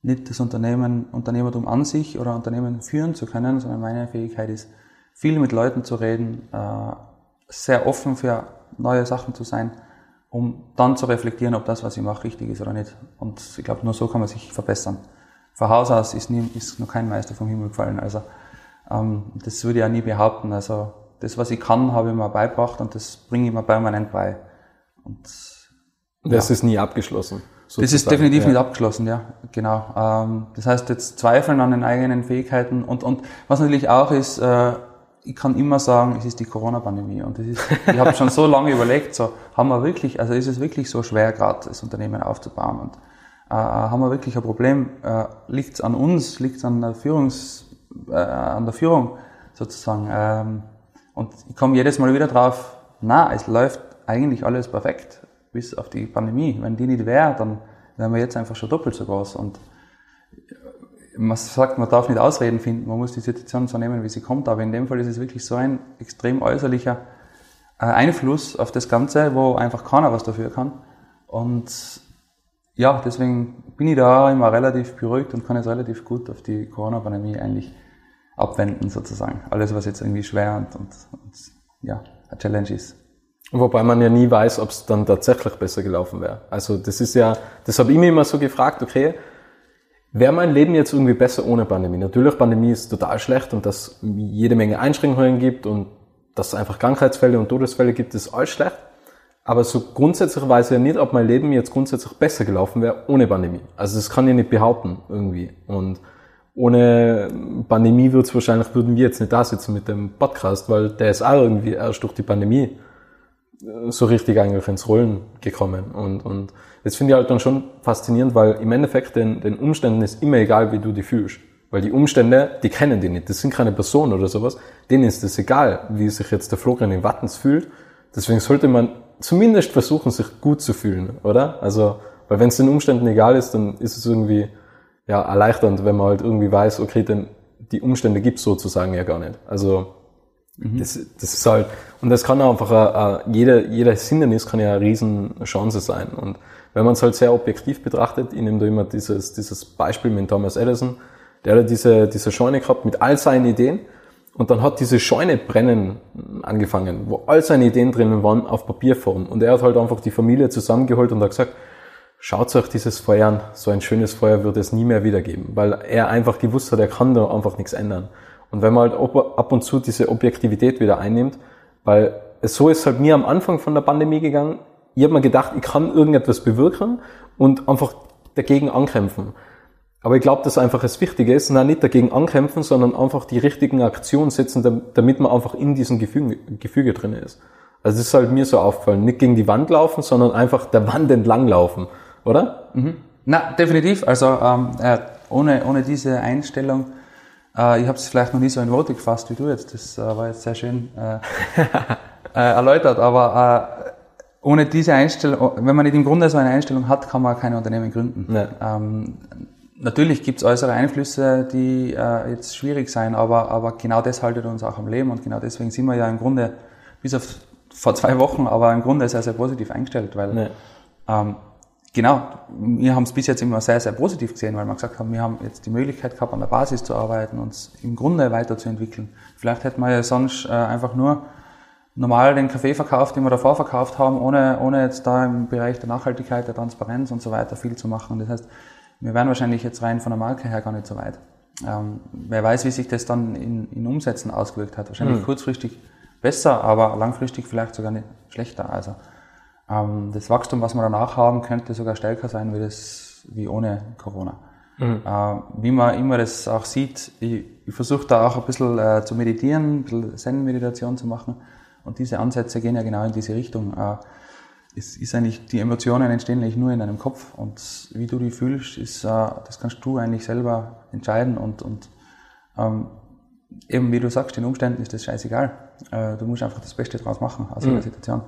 nicht das Unternehmen, Unternehmertum an sich oder Unternehmen führen zu können, sondern meine Fähigkeit ist, viel mit Leuten zu reden, äh, sehr offen für neue Sachen zu sein, um dann zu reflektieren, ob das, was ich mache, richtig ist oder nicht. Und ich glaube, nur so kann man sich verbessern. Von Haus aus ist, nie, ist noch kein Meister vom Himmel gefallen. Also ähm, das würde ich auch nie behaupten. Also das, was ich kann, habe ich mir beigebracht und das bringe ich mir permanent bei. Und, das ja. ist nie abgeschlossen. Sozusagen. Das ist definitiv ja. nicht abgeschlossen, ja, genau. Ähm, das heißt, jetzt zweifeln an den eigenen Fähigkeiten und, und was natürlich auch ist, äh, ich kann immer sagen, es ist die Corona-Pandemie und das ist, ich habe schon so lange überlegt, so haben wir wirklich, also ist es wirklich so schwer gerade das Unternehmen aufzubauen und äh, haben wir wirklich ein Problem? Äh, liegt es an uns? Liegt es an der Führungs, äh, an der Führung sozusagen? Ähm, und ich komme jedes Mal wieder drauf, na, es läuft eigentlich alles perfekt bis auf die Pandemie. Wenn die nicht wäre, dann wären wir jetzt einfach schon doppelt so groß. Und man sagt, man darf nicht Ausreden finden, man muss die Situation so nehmen, wie sie kommt. Aber in dem Fall ist es wirklich so ein extrem äußerlicher äh, Einfluss auf das Ganze, wo einfach keiner was dafür kann. Und ja, deswegen bin ich da immer relativ beruhigt und kann jetzt relativ gut auf die Corona-Pandemie eigentlich abwenden, sozusagen. Alles, was jetzt irgendwie schwer und, und, und ja, eine Challenge ist. Wobei man ja nie weiß, ob es dann tatsächlich besser gelaufen wäre. Also das ist ja, das habe ich mir immer so gefragt, okay, wäre mein Leben jetzt irgendwie besser ohne Pandemie? Natürlich, Pandemie ist total schlecht und dass jede Menge Einschränkungen gibt und dass es einfach Krankheitsfälle und Todesfälle gibt, ist alles schlecht. Aber so grundsätzlich weiß ich ja nicht, ob mein Leben jetzt grundsätzlich besser gelaufen wäre ohne Pandemie. Also das kann ich nicht behaupten irgendwie. Und ohne Pandemie wird es wahrscheinlich, würden wir jetzt nicht da sitzen mit dem Podcast, weil der ist auch irgendwie erst durch die Pandemie so richtig eigentlich ins Rollen gekommen. Und, und das finde ich halt dann schon faszinierend, weil im Endeffekt den, den Umständen ist immer egal, wie du die fühlst. Weil die Umstände, die kennen die nicht. Das sind keine Personen oder sowas. Denen ist es egal, wie sich jetzt der Florian in Wattens fühlt. Deswegen sollte man zumindest versuchen, sich gut zu fühlen, oder? Also, weil wenn es den Umständen egal ist, dann ist es irgendwie ja erleichternd, wenn man halt irgendwie weiß, okay, denn die Umstände gibt's sozusagen ja gar nicht. Also Mhm. Das, das ist halt, und das kann einfach, uh, jeder, jeder Hindernis kann ja eine Riesenchance sein. Und wenn man es halt sehr objektiv betrachtet, ich nehme da immer dieses, dieses Beispiel mit Thomas Edison, der hat diese, diese Scheune gehabt mit all seinen Ideen und dann hat diese Scheune brennen angefangen, wo all seine Ideen drinnen waren auf Papierform. Und er hat halt einfach die Familie zusammengeholt und hat gesagt, schaut euch dieses Feuer an, so ein schönes Feuer wird es nie mehr wiedergeben, weil er einfach gewusst hat, er kann da einfach nichts ändern. Und wenn man halt ab und zu diese Objektivität wieder einnimmt, weil so ist halt mir am Anfang von der Pandemie gegangen, ich habe mir gedacht, ich kann irgendetwas bewirken und einfach dagegen ankämpfen. Aber ich glaube, dass einfach das Wichtige ist, na, nicht dagegen ankämpfen, sondern einfach die richtigen Aktionen setzen, damit man einfach in diesem Gefüge, Gefüge drin ist. Also das ist halt mir so aufgefallen. Nicht gegen die Wand laufen, sondern einfach der Wand entlang laufen, oder? Mhm. Na, definitiv. Also ähm, äh, ohne, ohne diese Einstellung äh, ich habe es vielleicht noch nie so in Worte gefasst wie du jetzt. Das äh, war jetzt sehr schön äh, äh, erläutert. Aber äh, ohne diese Einstellung, wenn man nicht im Grunde so eine Einstellung hat, kann man kein Unternehmen gründen. Nee. Ähm, natürlich gibt es äußere Einflüsse, die äh, jetzt schwierig sein, aber, aber genau das haltet uns auch am Leben und genau deswegen sind wir ja im Grunde bis auf vor zwei Wochen, aber im Grunde sehr, sehr positiv eingestellt, weil nee. ähm, genau, wir haben es bis jetzt immer sehr, sehr positiv gesehen, weil wir gesagt haben, wir haben jetzt die Möglichkeit gehabt, an der Basis zu arbeiten, uns im Grunde weiterzuentwickeln. Vielleicht hätten wir ja sonst äh, einfach nur normal den Kaffee verkauft, den wir davor verkauft haben, ohne, ohne jetzt da im Bereich der Nachhaltigkeit, der Transparenz und so weiter viel zu machen. Das heißt, wir wären wahrscheinlich jetzt rein von der Marke her gar nicht so weit. Ähm, wer weiß, wie sich das dann in, in Umsätzen ausgewirkt hat. Wahrscheinlich mhm. kurzfristig besser, aber langfristig vielleicht sogar nicht schlechter. Also ähm, das Wachstum, was wir danach haben, könnte sogar stärker sein wie das wie ohne Corona. Mhm. Äh, wie man immer das auch sieht, ich, ich versuche da auch ein bisschen äh, zu meditieren, ein bisschen Zen-Meditation zu machen. Und diese Ansätze gehen ja genau in diese Richtung. Äh, es ist eigentlich, die Emotionen entstehen eigentlich nur in deinem Kopf und wie du die fühlst, ist, äh, das kannst du eigentlich selber entscheiden und, und ähm, eben wie du sagst, den Umständen ist das scheißegal. Äh, du musst einfach das Beste draus machen aus mhm. der Situation.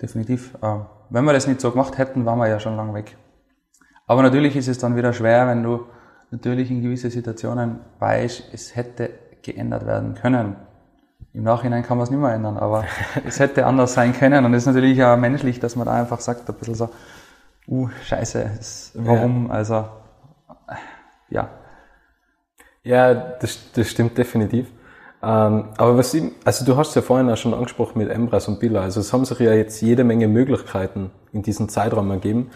Definitiv. Äh, wenn wir das nicht so gemacht hätten, waren wir ja schon lange weg. Aber natürlich ist es dann wieder schwer, wenn du natürlich in gewisse Situationen weißt, es hätte geändert werden können. Im Nachhinein kann man es nicht mehr ändern, aber es hätte anders sein können. Und es ist natürlich auch menschlich, dass man da einfach sagt, ein bisschen so, uh, scheiße, warum? Ja. Also, ja. Ja, das, das stimmt definitiv. Ähm, aber was ich, also du hast ja vorhin auch schon angesprochen mit Embras und Billa. Also es haben sich ja jetzt jede Menge Möglichkeiten in diesem Zeitraum ergeben.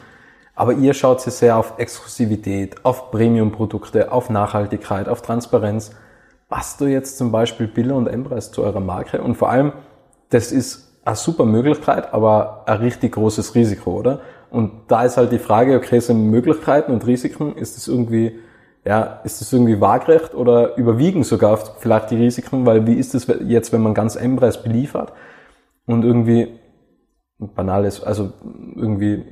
Aber ihr schaut ja sehr auf Exklusivität, auf Premium-Produkte, auf Nachhaltigkeit, auf Transparenz. Passt du jetzt zum Beispiel Billa und Embras zu eurer Marke? Und vor allem, das ist eine super Möglichkeit, aber ein richtig großes Risiko, oder? Und da ist halt die Frage, okay, sind Möglichkeiten und Risiken, ist das irgendwie ja, ist das irgendwie waagrecht oder überwiegen sogar vielleicht die Risiken? Weil wie ist es jetzt, wenn man ganz Embrace beliefert und irgendwie banal ist, also irgendwie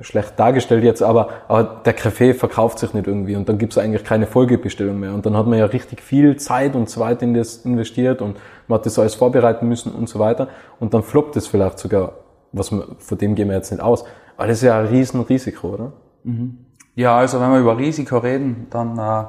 schlecht dargestellt jetzt, aber, aber der Kaffee verkauft sich nicht irgendwie und dann gibt's eigentlich keine Folgebestellung mehr. Und dann hat man ja richtig viel Zeit und weiter in das investiert und man hat das alles vorbereiten müssen und so weiter. Und dann floppt es vielleicht sogar, was man, von dem gehen wir jetzt nicht aus. Aber das ist ja ein Riesenrisiko, oder? Mhm. Ja, also wenn wir über Risiko reden, dann äh,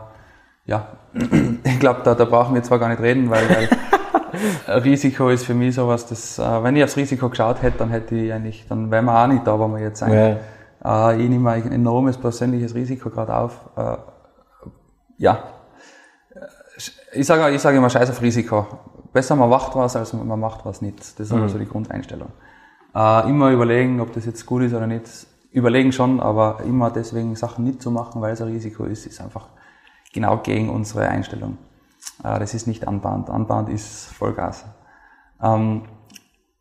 ja, ich glaube, da, da brauchen wir zwar gar nicht reden, weil, weil Risiko ist für mich sowas, das, äh, wenn ich aufs Risiko geschaut hätte, dann hätte ich eigentlich, dann wären wir auch nicht da, wo wir jetzt sind. Ja. Äh, ich nehme ein enormes persönliches Risiko gerade auf. Äh, ja, ich sage ich sag immer Scheiß auf Risiko. Besser man macht was, als man macht was nicht. Das ist mhm. also die Grundeinstellung. Äh, immer überlegen, ob das jetzt gut ist oder nicht überlegen schon, aber immer deswegen Sachen nicht zu machen, weil es ein Risiko ist, ist einfach genau gegen unsere Einstellung. Äh, das ist nicht anbahnt. Anbahnt ist Vollgas. Ähm,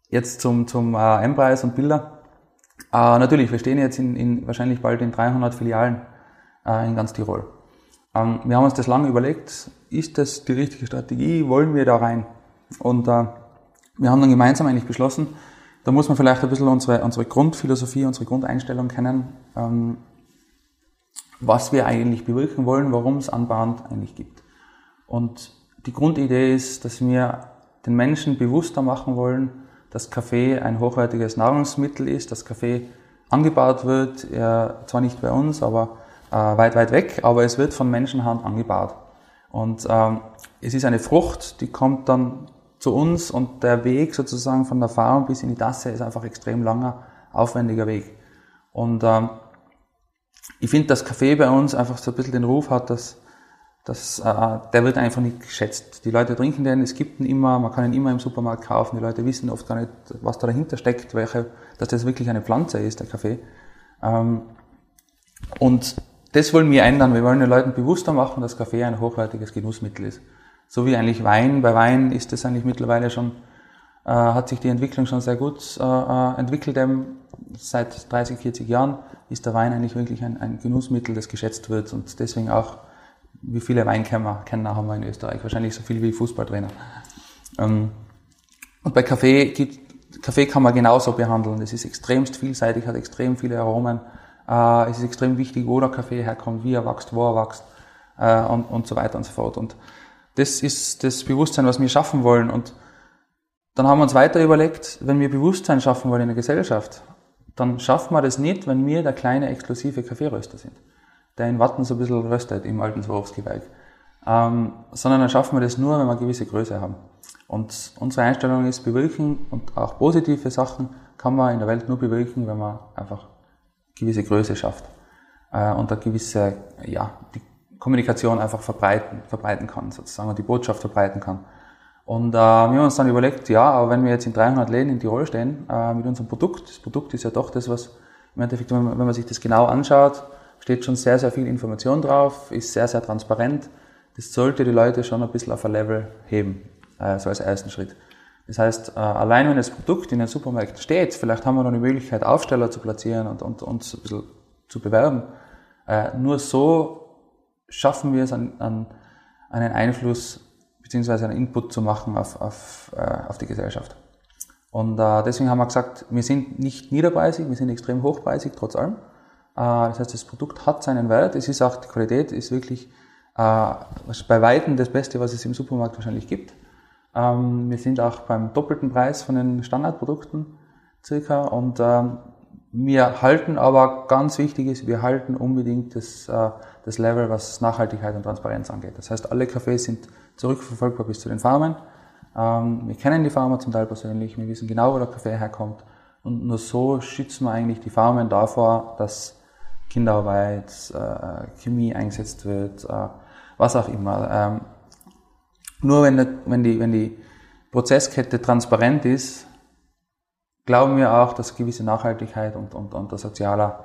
jetzt zum, zum äh, M-Preis und Bilder. Äh, natürlich, wir stehen jetzt in, in wahrscheinlich bald in 300 Filialen in ganz Tirol. Ähm, wir haben uns das lange überlegt, ist das die richtige Strategie, wollen wir da rein? Und wir haben dann gemeinsam eigentlich beschlossen, da muss man vielleicht ein bisschen unsere, unsere Grundphilosophie, unsere Grundeinstellung kennen, ähm, was wir eigentlich bewirken wollen, warum es Unbound eigentlich gibt. Und die Grundidee ist, dass wir den Menschen bewusster machen wollen, dass Kaffee ein hochwertiges Nahrungsmittel ist, dass Kaffee angebaut wird, ja, zwar nicht bei uns, aber äh, weit, weit weg, aber es wird von Menschenhand angebaut. Und ähm, es ist eine Frucht, die kommt dann zu uns und der Weg sozusagen von der Farm bis in die Tasse ist einfach extrem langer, aufwendiger Weg. Und ähm, ich finde, dass Kaffee bei uns einfach so ein bisschen den Ruf hat, dass, dass äh, der wird einfach nicht geschätzt. Die Leute trinken den, es gibt ihn immer, man kann ihn immer im Supermarkt kaufen, die Leute wissen oft gar nicht, was da dahinter steckt, welche, dass das wirklich eine Pflanze ist, der Kaffee. Ähm, und das wollen wir ändern. Wir wollen den Leuten bewusster machen, dass Kaffee ein hochwertiges Genussmittel ist so wie eigentlich Wein. Bei Wein ist das eigentlich mittlerweile schon, äh, hat sich die Entwicklung schon sehr gut äh, äh entwickelt. Eben seit 30, 40 Jahren ist der Wein eigentlich wirklich ein, ein Genussmittel, das geschätzt wird und deswegen auch, wie viele Weinkenner haben wir in Österreich? Wahrscheinlich so viel wie Fußballtrainer. Ähm, und bei Kaffee, gibt, Kaffee kann man genauso behandeln. Es ist extremst vielseitig, hat extrem viele Aromen. Äh, es ist extrem wichtig, wo der Kaffee herkommt, wie er wächst, wo er wächst äh, und, und so weiter und so fort. Und das ist das Bewusstsein, was wir schaffen wollen. Und dann haben wir uns weiter überlegt, wenn wir Bewusstsein schaffen wollen in der Gesellschaft, dann schaffen wir das nicht, wenn wir der kleine exklusive Kaffeeröster sind, der in Watten so ein bisschen röstet im alten Swarovski-Werk. Ähm, sondern dann schaffen wir das nur, wenn wir eine gewisse Größe haben. Und unsere Einstellung ist, bewirken und auch positive Sachen kann man in der Welt nur bewirken, wenn man einfach gewisse Größe schafft. Äh, und eine gewisse, ja, die Kommunikation einfach verbreiten, verbreiten kann, sozusagen, und die Botschaft verbreiten kann. Und äh, wir haben uns dann überlegt, ja, aber wenn wir jetzt in 300 Läden in Tirol stehen äh, mit unserem Produkt, das Produkt ist ja doch das, was im Endeffekt, wenn man, wenn man sich das genau anschaut, steht schon sehr, sehr viel Information drauf, ist sehr, sehr transparent. Das sollte die Leute schon ein bisschen auf ein Level heben, äh, so als ersten Schritt. Das heißt, äh, allein wenn das Produkt in den Supermärkten steht, vielleicht haben wir noch die Möglichkeit, Aufsteller zu platzieren und, und uns ein bisschen zu bewerben. Äh, nur so schaffen wir es, an, an einen Einfluss beziehungsweise einen Input zu machen auf, auf, äh, auf die Gesellschaft. Und äh, deswegen haben wir gesagt, wir sind nicht niederpreisig, wir sind extrem hochpreisig, trotz allem. Äh, das heißt, das Produkt hat seinen Wert, es ist auch, die Qualität ist wirklich Äh, bei Weitem das Beste, was es im Supermarkt wahrscheinlich gibt. Ähm, wir sind auch beim doppelten Preis von den Standardprodukten circa und ähm, wir halten aber, ganz wichtig ist, wir halten unbedingt das, äh, das Level, was Nachhaltigkeit und Transparenz angeht. Das heißt, alle Kaffees sind zurückverfolgbar bis zu den Farmen. Ähm, wir kennen die Farmer zum Teil persönlich, wir wissen genau, wo der Kaffee herkommt. Und nur so schützen wir eigentlich die Farmen davor, dass Kinderarbeit, äh, Chemie eingesetzt wird, äh, was auch immer. Ähm, nur wenn, die, wenn die Prozesskette transparent ist, glauben wir auch, dass gewisse Nachhaltigkeit und, und, und der soziale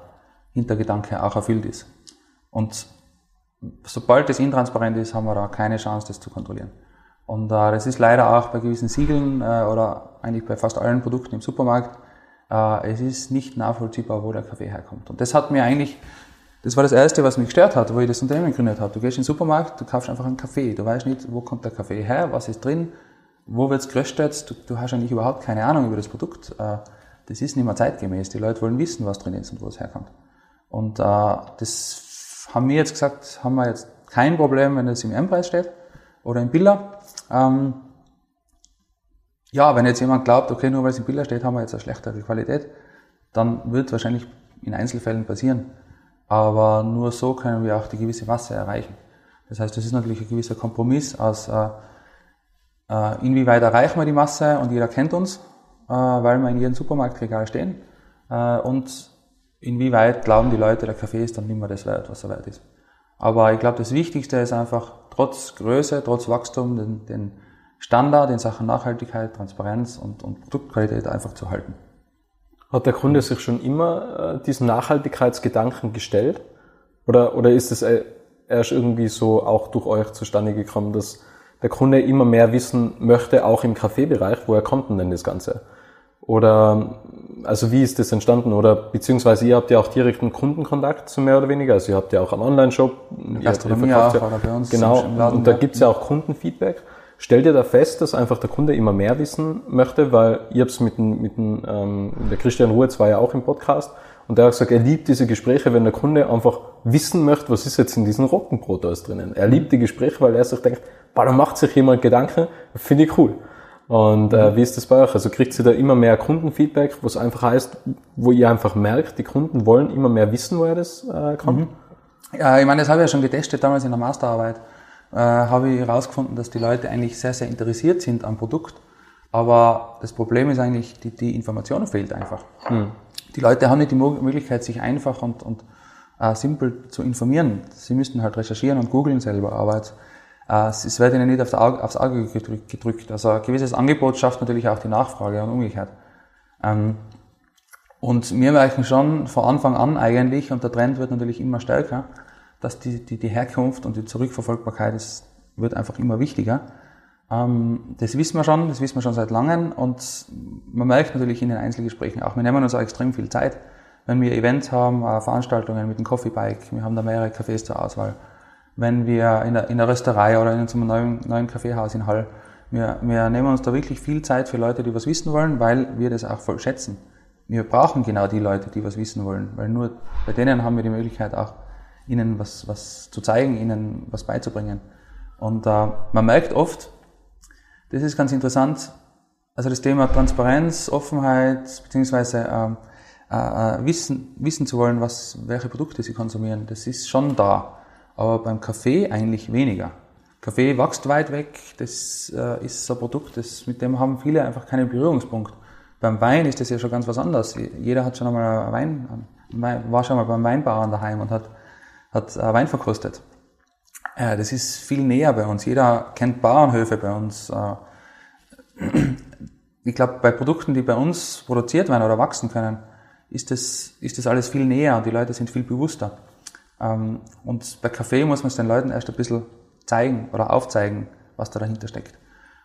Hintergedanke auch erfüllt ist. Und sobald es intransparent ist, haben wir da keine Chance, das zu kontrollieren. Und äh, das ist leider auch bei gewissen Siegeln äh, oder eigentlich bei fast allen Produkten im Supermarkt. Äh, es ist nicht nachvollziehbar, wo der Kaffee herkommt. Und das hat mir eigentlich, das war das Erste, was mich gestört hat, wo ich das Unternehmen gegründet habe. Du gehst in den Supermarkt, du kaufst einfach einen Kaffee. Du weißt nicht, wo kommt der Kaffee her, was ist drin, wo wird's geröstet. Du, du hast eigentlich überhaupt keine Ahnung über das Produkt. Äh, das ist nicht mehr zeitgemäß. Die Leute wollen wissen, was drin ist und wo es herkommt. Und äh, das haben wir jetzt gesagt, haben wir jetzt kein Problem, wenn es im M-Preis steht oder im Biller. Ähm, ja, wenn jetzt jemand glaubt, okay, nur weil es im Biller steht, haben wir jetzt eine schlechtere Qualität, dann wird wahrscheinlich in Einzelfällen passieren. Aber nur so können wir auch die gewisse Masse erreichen. Das heißt, das ist natürlich ein gewisser Kompromiss aus, äh, inwieweit erreichen wir die Masse und jeder kennt uns, äh, weil wir in jedem Supermarktregal stehen. Äh, und inwieweit glauben die Leute, der Kaffee ist dann nicht mehr das wert, was er wert ist. Aber ich glaube, das Wichtigste ist einfach, trotz Größe, trotz Wachstum, den, den Standard in Sachen Nachhaltigkeit, Transparenz und, und Produktqualität einfach zu halten. Hat der Kunde sich schon immer äh, diesen Nachhaltigkeitsgedanken gestellt? Oder, oder ist es äh, erst irgendwie so auch durch euch zustande gekommen, dass der Kunde immer mehr wissen möchte, auch im Kaffeebereich, woher kommt denn das Ganze? Oder also wie ist das entstanden? Oder beziehungsweise ihr habt ja auch direkten Kundenkontakt zu mehr oder weniger. Also ihr habt ja auch einen Online-Shop. Gastronomie auch, ja, oder bei uns genau. Laden, und da gibt's ja auch Kundenfeedback. Stellt ihr da fest, dass einfach der Kunde immer mehr wissen möchte, weil ihr habt es mit, dem, mit dem, ähm, der Christian Ruhe war ja auch im Podcast und der hat gesagt, er liebt diese Gespräche, wenn der Kunde einfach wissen möchte, was ist jetzt in diesem Roggenbrot alles drinnen. Er liebt die Gespräche, weil er sich denkt, da macht sich jemand Gedanken, finde ich cool. Und äh, wie ist das bei euch? Also kriegt ihr da immer mehr Kundenfeedback, was einfach heißt, wo ihr einfach merkt, die Kunden wollen immer mehr wissen, woher das äh, kommt? Mhm. Ja, ich meine, das habe ich ja schon getestet damals in der Masterarbeit. Äh, habe ich herausgefunden, dass die Leute eigentlich sehr, sehr interessiert sind am Produkt. Aber das Problem ist eigentlich, die, die Information fehlt einfach. Mhm. Die Leute haben nicht die Möglichkeit, sich einfach und, und äh, simpel zu informieren. Sie müssten halt recherchieren und googeln selber. Aber jetzt, es wird ihnen nicht aufs Auge gedrückt. Also ein gewisses Angebot schafft natürlich auch die Nachfrage und umgekehrt. Ähm, und wir merken schon von Anfang an eigentlich, und der Trend wird natürlich immer stärker, dass die, die, die Herkunft und die Zurückverfolgbarkeit ist, wird einfach immer wichtiger. Ähm, das wissen wir schon, das wissen wir schon seit langem und man merkt natürlich in den Einzelgesprächen auch, wir nehmen uns auch extrem viel Zeit, wenn wir Events haben, äh, Veranstaltungen mit dem Coffee Bike, wir haben da mehrere Cafés zur Auswahl wenn wir in der, in der Rösterei oder in unserem neuen, neuen Kaffeehaus in Hall, wir, wir nehmen uns da wirklich viel Zeit für Leute, die was wissen wollen, weil wir das auch voll schätzen. Wir brauchen genau die Leute, die was wissen wollen, weil nur bei denen haben wir die Möglichkeit auch, ihnen was, was zu zeigen, ihnen was beizubringen. Und äh, man merkt oft, das ist ganz interessant, also das Thema Transparenz, Offenheit, beziehungsweise ähm, äh, äh, wissen, wissen zu wollen, was, welche Produkte sie konsumieren, das ist schon da aber beim Kaffee eigentlich weniger. Kaffee wächst weit weg, das äh, ist so ein Produkt, das, mit dem haben viele einfach keinen Berührungspunkt. Beim Wein ist das ja schon ganz was anderes. Jeder hat schon einmal Wein, war schon mal beim Weinbauern daheim und hat, hat äh, Wein verkostet. Äh, das ist viel näher bei uns. Jeder kennt Bauernhöfe bei uns. Äh, ich glaube, bei Produkten, die bei uns produziert werden oder wachsen können, ist das, ist das alles viel näher und die Leute sind viel bewusster. Ähm, und bei Kaffee muss man es den Leuten erst ein bisschen zeigen oder aufzeigen, was da dahinter steckt.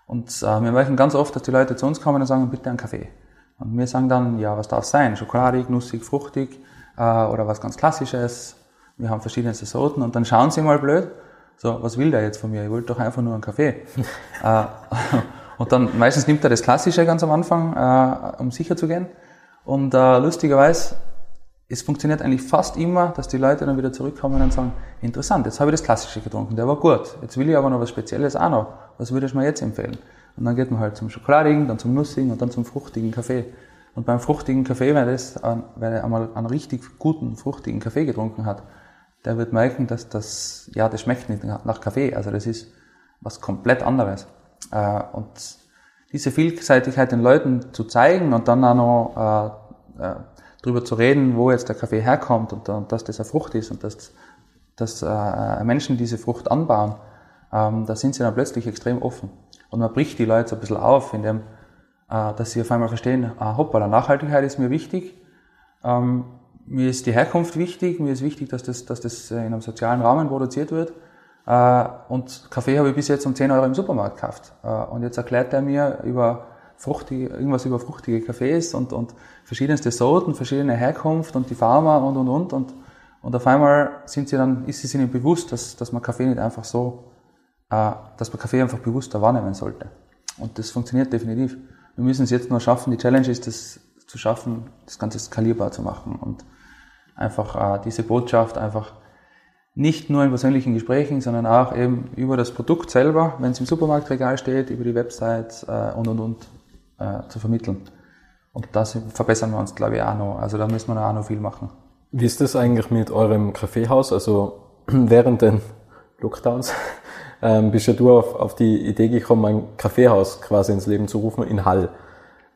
Und äh, wir merken ganz oft, dass die Leute zu uns kommen und sagen, bitte einen Kaffee. Und wir sagen dann, ja, was darf es sein? Schokoladig, nussig, fruchtig äh, oder was ganz Klassisches. Wir haben verschiedene Sorten und dann schauen sie mal blöd, so, was will der jetzt von mir? Ich wollte doch einfach nur einen Kaffee. äh, und dann meistens nimmt er das Klassische ganz am Anfang, um sicher zu gehen. Und lustigerweise es funktioniert eigentlich fast immer, dass die Leute dann wieder zurückkommen und sagen, interessant, jetzt habe ich das Klassische getrunken, der war gut. Jetzt will ich aber noch was Spezielles auch noch. Was würdest du mir jetzt empfehlen? Und dann geht man halt zum Schokoladigen, dann zum Nussigen und dann zum fruchtigen Kaffee. Und beim fruchtigen Kaffee, wenn, das, wenn er einmal einen richtig guten, fruchtigen Kaffee getrunken hat, der wird merken, dass das, ja, das schmeckt nicht nach Kaffee. Also das ist was komplett anderes. Äh, und diese Vielseitigkeit den Leuten zu zeigen und dann auch noch äh, äh, drüber zu reden, wo jetzt der Kaffee herkommt und, und dass das eine Frucht ist und dass, dass äh, Menschen diese Frucht anbauen, ähm, da sind sie dann plötzlich extrem offen. Und man bricht die Leute so ein bisschen auf, indem, äh, dass sie auf einmal verstehen, ah, hoppala, Nachhaltigkeit ist mir wichtig, ähm, mir ist die Herkunft wichtig, mir ist wichtig, dass das, dass das in einem sozialen Rahmen produziert wird. Äh, und Kaffee habe ich bis jetzt um 10 Euro im Supermarkt gekauft. Äh, und jetzt erklärt er mir über fruchtige, irgendwas über fruchtige Kaffees und, und verschiedenste Sorten, verschiedene Herkunft und die Farmer und und und und und auf einmal sind sie dann, ist es ihnen bewusst, dass, dass man Kaffee nicht einfach so, äh, dass man Kaffee einfach bewusster wahrnehmen sollte. Und das funktioniert definitiv. Wir müssen es jetzt nur schaffen. Die Challenge ist, das zu schaffen, das Ganze skalierbar zu machen und einfach äh, diese Botschaft einfach nicht nur in persönlichen Gesprächen, sondern auch eben über das Produkt selber, wenn es im Supermarktregal steht, über die Website äh, und und und äh, zu vermitteln. Und das verbessern wir uns, glaube ich, auch noch. Also da müssen wir auch noch viel machen. Wie ist das eigentlich mit eurem Kaffeehaus? Also während den Lockdowns ähm, bist ja du auf, auf die Idee gekommen, ein Kaffeehaus quasi ins Leben zu rufen in Hall.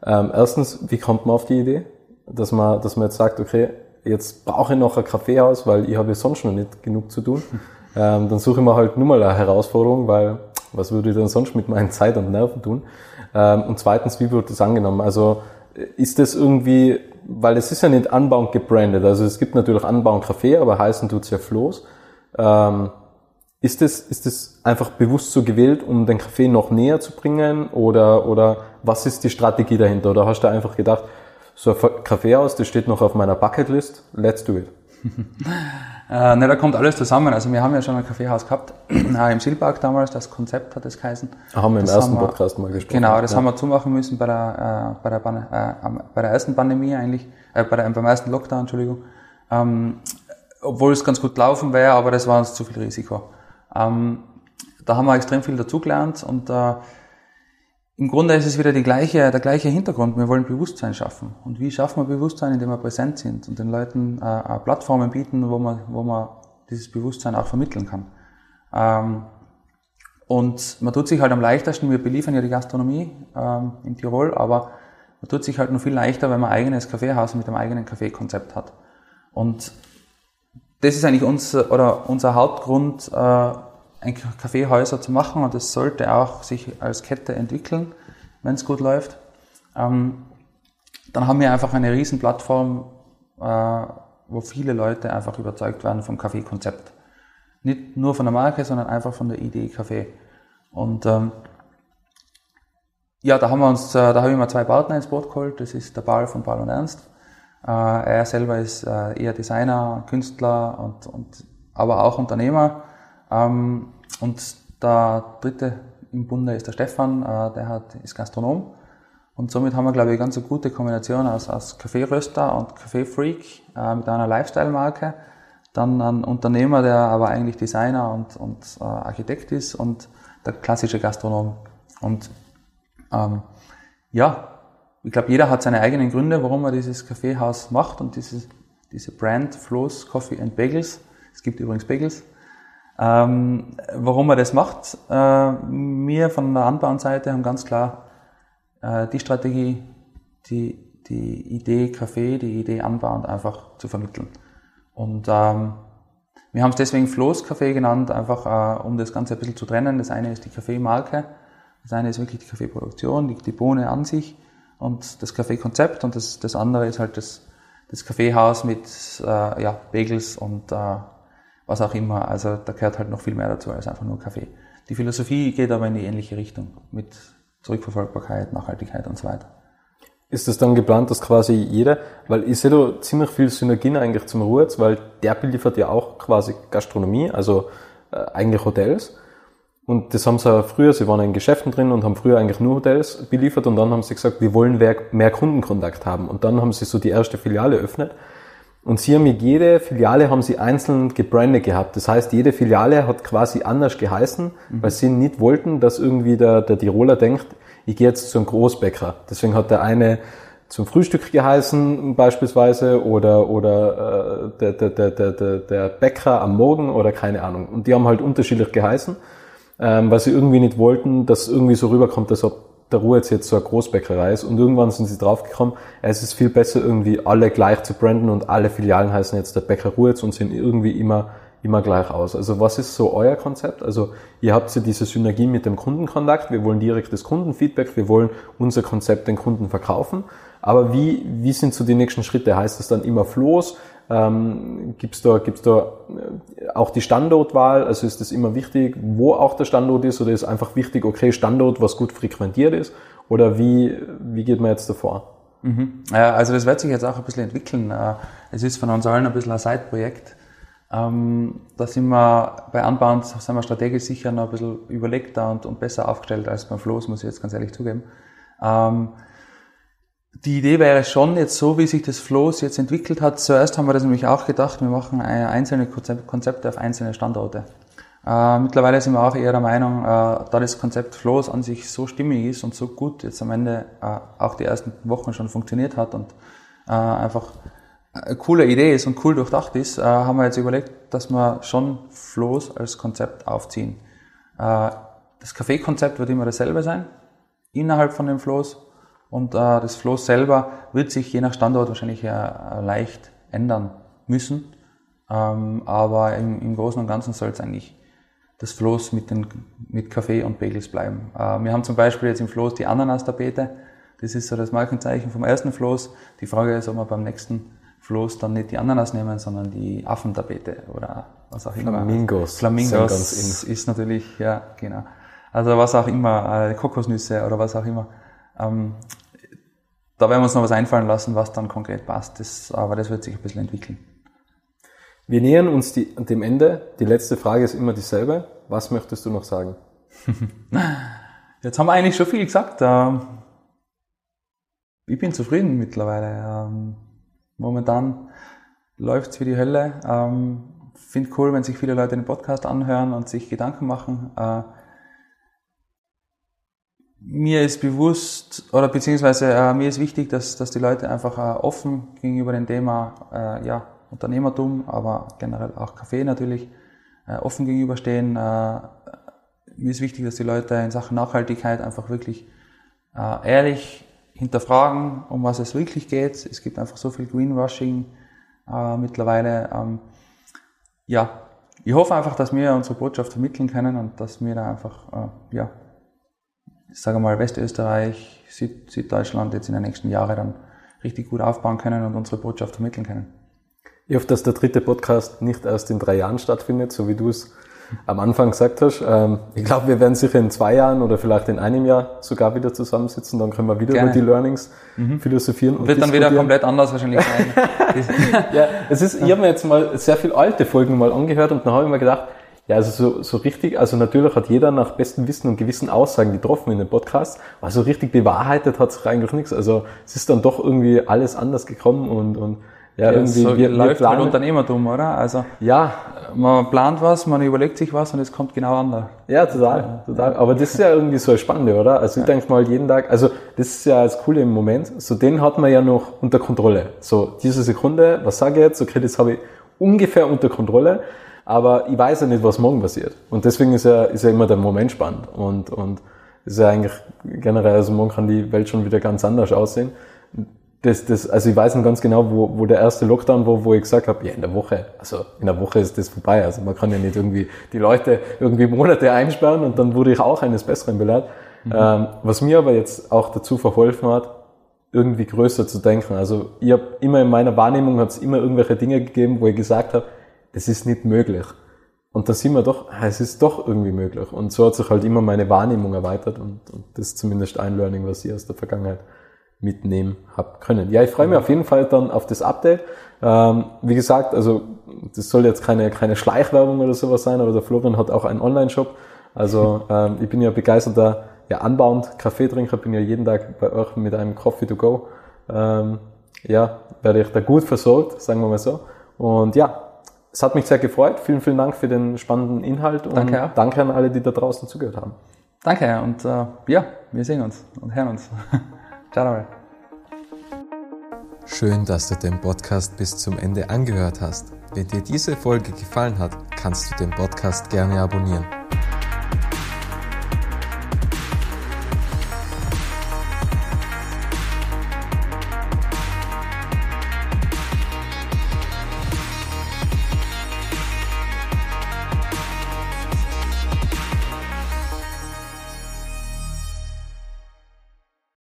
Ähm, erstens, wie kommt man auf die Idee? Dass man, dass man jetzt sagt, okay, jetzt brauche ich noch ein Kaffeehaus, weil ich habe ja sonst noch nicht genug zu tun. Ähm, dann suche ich mir halt nur mal eine Herausforderung, weil was würde ich denn sonst mit meinen Zeit und Nerven tun? Ähm, und zweitens, wie wird das angenommen? Also ist das irgendwie, weil es ist ja nicht anbauend gebrandet, also es gibt natürlich anbauend Kaffee, aber heißen tut's ja Floß. Ähm, ist das, ist das einfach bewusst so gewählt, um den Kaffee noch näher zu bringen? Oder, oder was ist die Strategie dahinter? Oder hast du einfach gedacht, so ein Kaffeehaus, das steht noch auf meiner Bucketlist, let's do it. äh, ne, da kommt alles zusammen. Also wir haben ja schon ein Kaffeehaus gehabt, äh, im Silberg damals, das Konzept hat es geheißen. Haben wir im das ersten wir, Podcast mal gesprochen. Genau, das ja. haben wir zumachen müssen bei der, äh, bei der, äh, bei der ersten Pandemie eigentlich, äh, bei der, beim ersten Lockdown, Entschuldigung. Ähm, obwohl es ganz gut laufen wäre, aber das war uns zu viel Risiko. Ähm, da haben wir extrem viel dazugelernt und äh, im Grunde ist es wieder die gleiche, der gleiche Hintergrund. Wir wollen Bewusstsein schaffen. Und wie schaffen wir Bewusstsein, indem wir präsent sind und den Leuten äh, Plattformen bieten, wo man, wo man dieses Bewusstsein auch vermitteln kann. Ähm, und man tut sich halt am leichtesten, wir beliefern ja die Gastronomie ähm, in Tirol, aber man tut sich halt noch viel leichter, wenn man ein eigenes Kaffeehaus mit einem eigenen Kaffeekonzept hat. Und das ist eigentlich unser, oder unser Hauptgrund, äh, ein Kaffeehäuser zu machen und das sollte auch sich als Kette entwickeln, wenn es gut läuft. Ähm, dann haben wir einfach eine riesen Plattform, äh, wo viele Leute einfach überzeugt werden vom Kaffeekonzept. Nicht nur von der Marke, sondern einfach von der Idee Kaffee. Und ähm, ja, da haben wir uns, äh, da habe ich mal zwei Partner ins Boot geholt. Das ist der Paul von Paul und Ernst. Äh, er selber ist äh, eher Designer, Künstler und, und aber auch Unternehmer. Ähm, und der dritte im Bunde ist der Stefan, äh, der hat, ist Gastronom. Und somit haben wir, glaube ich, eine ganz gute Kombination aus, aus Kaffeeröster und Kaffeefreak äh, mit einer Lifestyle-Marke. Dann ein Unternehmer, der aber eigentlich Designer und, und äh, Architekt ist und der klassische Gastronom. Und ähm, ja, ich glaube, jeder hat seine eigenen Gründe, warum er dieses Kaffeehaus macht und dieses, diese Brand Flows Coffee and Bagels. Es gibt übrigens Bagels. Ähm, warum er das macht? Äh, wir von der Anbauseite haben ganz klar äh, die Strategie, die, die Idee Kaffee, die Idee anbauend einfach zu vermitteln. Und ähm, wir haben es deswegen Floß Kaffee genannt, einfach äh, um das Ganze ein bisschen zu trennen. Das eine ist die Kaffeemarke, das eine ist wirklich die Kaffeeproduktion, die, die Bohne an sich und das Kaffeekonzept und das, das andere ist halt das, das Kaffeehaus mit äh, ja, Bagels und äh, was auch immer. Also da gehört halt noch viel mehr dazu als einfach nur Kaffee. Die Philosophie geht aber in die ähnliche Richtung mit Zurückverfolgbarkeit, Nachhaltigkeit und so weiter. Ist es dann geplant, dass quasi jeder, weil ich sehe da ziemlich viel Synergien eigentlich zum Ruhrz, weil der beliefert ja auch quasi Gastronomie, also äh, eigentlich Hotels. Und das haben sie früher, sie waren in Geschäften drin und haben früher eigentlich nur Hotels beliefert und dann haben sie gesagt, wir wollen mehr, mehr Kundenkontakt haben. Und dann haben sie so die erste Filiale eröffnet. Und sie haben mit jede Filiale haben sie einzeln gebrandet gehabt. Das heißt, jede Filiale hat quasi anders geheißen, mhm. weil sie nicht wollten, dass irgendwie der, der Tiroler denkt, ich gehe jetzt zum Großbäcker. Deswegen hat der eine zum Frühstück geheißen beispielsweise oder oder äh, der, der, der, der, der Bäcker am Morgen oder keine Ahnung. Und die haben halt unterschiedlich geheißen, ähm, weil sie irgendwie nicht wollten, dass irgendwie so rüberkommt, dass ob der Ruhe jetzt, so eine Großbäckerei ist. Und irgendwann sind sie draufgekommen, es ist viel besser irgendwie alle gleich zu branden und alle Filialen heißen jetzt der Bäcker Ruhetz und sehen irgendwie immer immer gleich aus. Also was ist so euer Konzept? Also ihr habt ja diese Synergie mit dem Kundenkontakt. Wir wollen direktes Kundenfeedback. Wir wollen unser Konzept den Kunden verkaufen. Aber wie, wie sind so die nächsten Schritte? Heißt das dann immer Floß? Ähm, gibt's da, gibt's da äh, auch die Standortwahl? Also ist das immer wichtig, wo auch der Standort ist? Oder ist einfach wichtig, okay, Standort, was gut frequentiert ist? Oder wie, wie geht man jetzt davor? Mhm. Also das wird sich jetzt auch ein bisschen entwickeln. Äh, es ist von uns allen ein bisschen ein Side-Projekt. Ähm, da sind wir bei Anbauen sind wir strategisch sicher noch ein bisschen überlegter und, und besser aufgestellt als beim Floß, muss ich jetzt ganz ehrlich zugeben. Ähm, die Idee wäre schon jetzt so, wie sich das Floß jetzt entwickelt hat. Zuerst haben wir das nämlich auch gedacht, wir machen einzelne Konzepte auf einzelne Standorte. Äh, mittlerweile sind wir auch eher der Meinung, äh, da das Konzept Floß an sich so stimmig ist und so gut jetzt am Ende äh, auch die ersten Wochen schon funktioniert hat und äh, einfach eine coole Idee ist und cool durchdacht ist, äh, haben wir jetzt überlegt, dass wir schon Floß als Konzept aufziehen. Äh, das Kaffeekonzept wird immer dasselbe sein, innerhalb von dem Floß. Und äh, das Floß selber wird sich je nach Standort wahrscheinlich äh, leicht ändern müssen. Ähm, aber im, im Großen und Ganzen soll es eigentlich das Floß mit, den, mit Kaffee und Bagels bleiben. Äh, wir haben zum Beispiel jetzt im Floß die Ananas-Tapete. Das ist so das Markenzeichen vom ersten Floß. Die Frage ist, ob wir beim nächsten Floß dann nicht die Ananas nehmen, sondern die Affentapete oder was auch immer. Flamingos. Flamingos ist natürlich, ja, genau. Also was auch immer, äh, Kokosnüsse oder was auch immer. Ähm, da werden wir uns noch was einfallen lassen, was dann konkret passt. Das, aber das wird sich ein bisschen entwickeln. Wir nähern uns die, dem Ende. Die letzte Frage ist immer dieselbe. Was möchtest du noch sagen? Jetzt haben wir eigentlich schon viel gesagt. Ähm, ich bin zufrieden mittlerweile. Ähm, momentan läuft es wie die Hölle. Ähm, Finde cool, wenn sich viele Leute den Podcast anhören und sich Gedanken machen. Mir ist bewusst, oder beziehungsweise äh, mir ist wichtig, dass, dass die Leute einfach äh, offen gegenüber dem Thema äh, ja, Unternehmertum, aber generell auch Kaffee natürlich, äh, offen gegenüberstehen. Äh, mir ist wichtig, dass die Leute in Sachen Nachhaltigkeit einfach wirklich äh, ehrlich hinterfragen, um was es wirklich geht. Es gibt einfach so viel Greenwashing mittlerweile. Ähm, ja, ich hoffe einfach, dass wir unsere Botschaft vermitteln können und dass wir da einfach ja, ich sage mal, Westösterreich, Süd, Süddeutschland jetzt in den nächsten Jahren dann richtig gut aufbauen können und unsere Botschaft vermitteln können. Ich hoffe, dass der dritte Podcast nicht erst in drei Jahren stattfindet, so wie du es am Anfang gesagt hast. Ähm, ich glaube, wir werden sicher in zwei Jahren oder vielleicht in einem Jahr sogar wieder zusammensitzen. Dann können wir wieder Gerne. über die Learnings mhm. philosophieren. Und Wird dann wieder komplett anders wahrscheinlich sein. ja, es ist, ich habe mir jetzt mal sehr viele alte Folgen mal angehört und dann habe ich mir gedacht, ja, also so, so richtig, also natürlich hat jeder nach bestem Wissen und Gewissen Aussagen getroffen in dem Podcast, aber so richtig bewahrheitet hat sich eigentlich nichts. Also es ist dann doch irgendwie alles anders gekommen und, und ja, ja irgendwie so wir, läuft wir halt Unternehmertum, oder? Also ja, man plant was, man überlegt sich was und es kommt genau anders. Ja, total, total. Aber das ist ja irgendwie so spannend, oder? Also ich ja. denke mal jeden Tag, also das ist ja das Coole im Moment, so den hat man ja noch unter Kontrolle. So diese Sekunde, was sage ich jetzt? Okay, das habe ich ungefähr unter Kontrolle aber ich weiß ja nicht, was morgen passiert. Und deswegen ist ja, ist ja immer der Moment spannend. Und, und ist ja eigentlich generell, also morgen kann die Welt schon wieder ganz anders aussehen. Das, das, also ich weiß nicht ganz genau, wo, wo der erste Lockdown war, wo ich gesagt habe, ja, in der Woche, also in der Woche ist das vorbei. Also man kann ja nicht irgendwie die Leute irgendwie Monate einsperren und dann wurde ich auch eines Besseren belehrt. Mhm. Ähm, was mir aber jetzt auch dazu verholfen hat, irgendwie größer zu denken. Also ich habe immer in meiner Wahrnehmung hat es immer irgendwelche Dinge gegeben, wo ich gesagt habe, es ist nicht möglich. Und da sieht man doch, ah, es ist doch irgendwie möglich. Und so hat sich halt immer meine Wahrnehmung erweitert und, und das ist zumindest ein Learning, was ich aus der Vergangenheit mitnehmen habe können. Ja, ich freue mich auf jeden Fall dann auf das Update. Ähm, wie gesagt, also das soll jetzt keine, keine Schleichwerbung oder sowas sein, aber der Florian hat auch einen Online-Shop. Also ähm, ich bin ja begeisterter ja, anbauend Kaffeetrinker, bin ja jeden Tag bei euch mit einem Coffee to go ähm, ja, werde ich da gut versorgt, sagen wir mal so. Und ja, es hat mich sehr gefreut. Vielen, vielen Dank für den spannenden Inhalt und Danke danke an alle, die da draußen zugehört haben. Danke und äh, ja, wir sehen uns und hören uns. Ciao dabei. Schön, dass du den Podcast bis zum Ende angehört hast. Wenn dir diese Folge gefallen hat, kannst du den Podcast gerne abonnieren.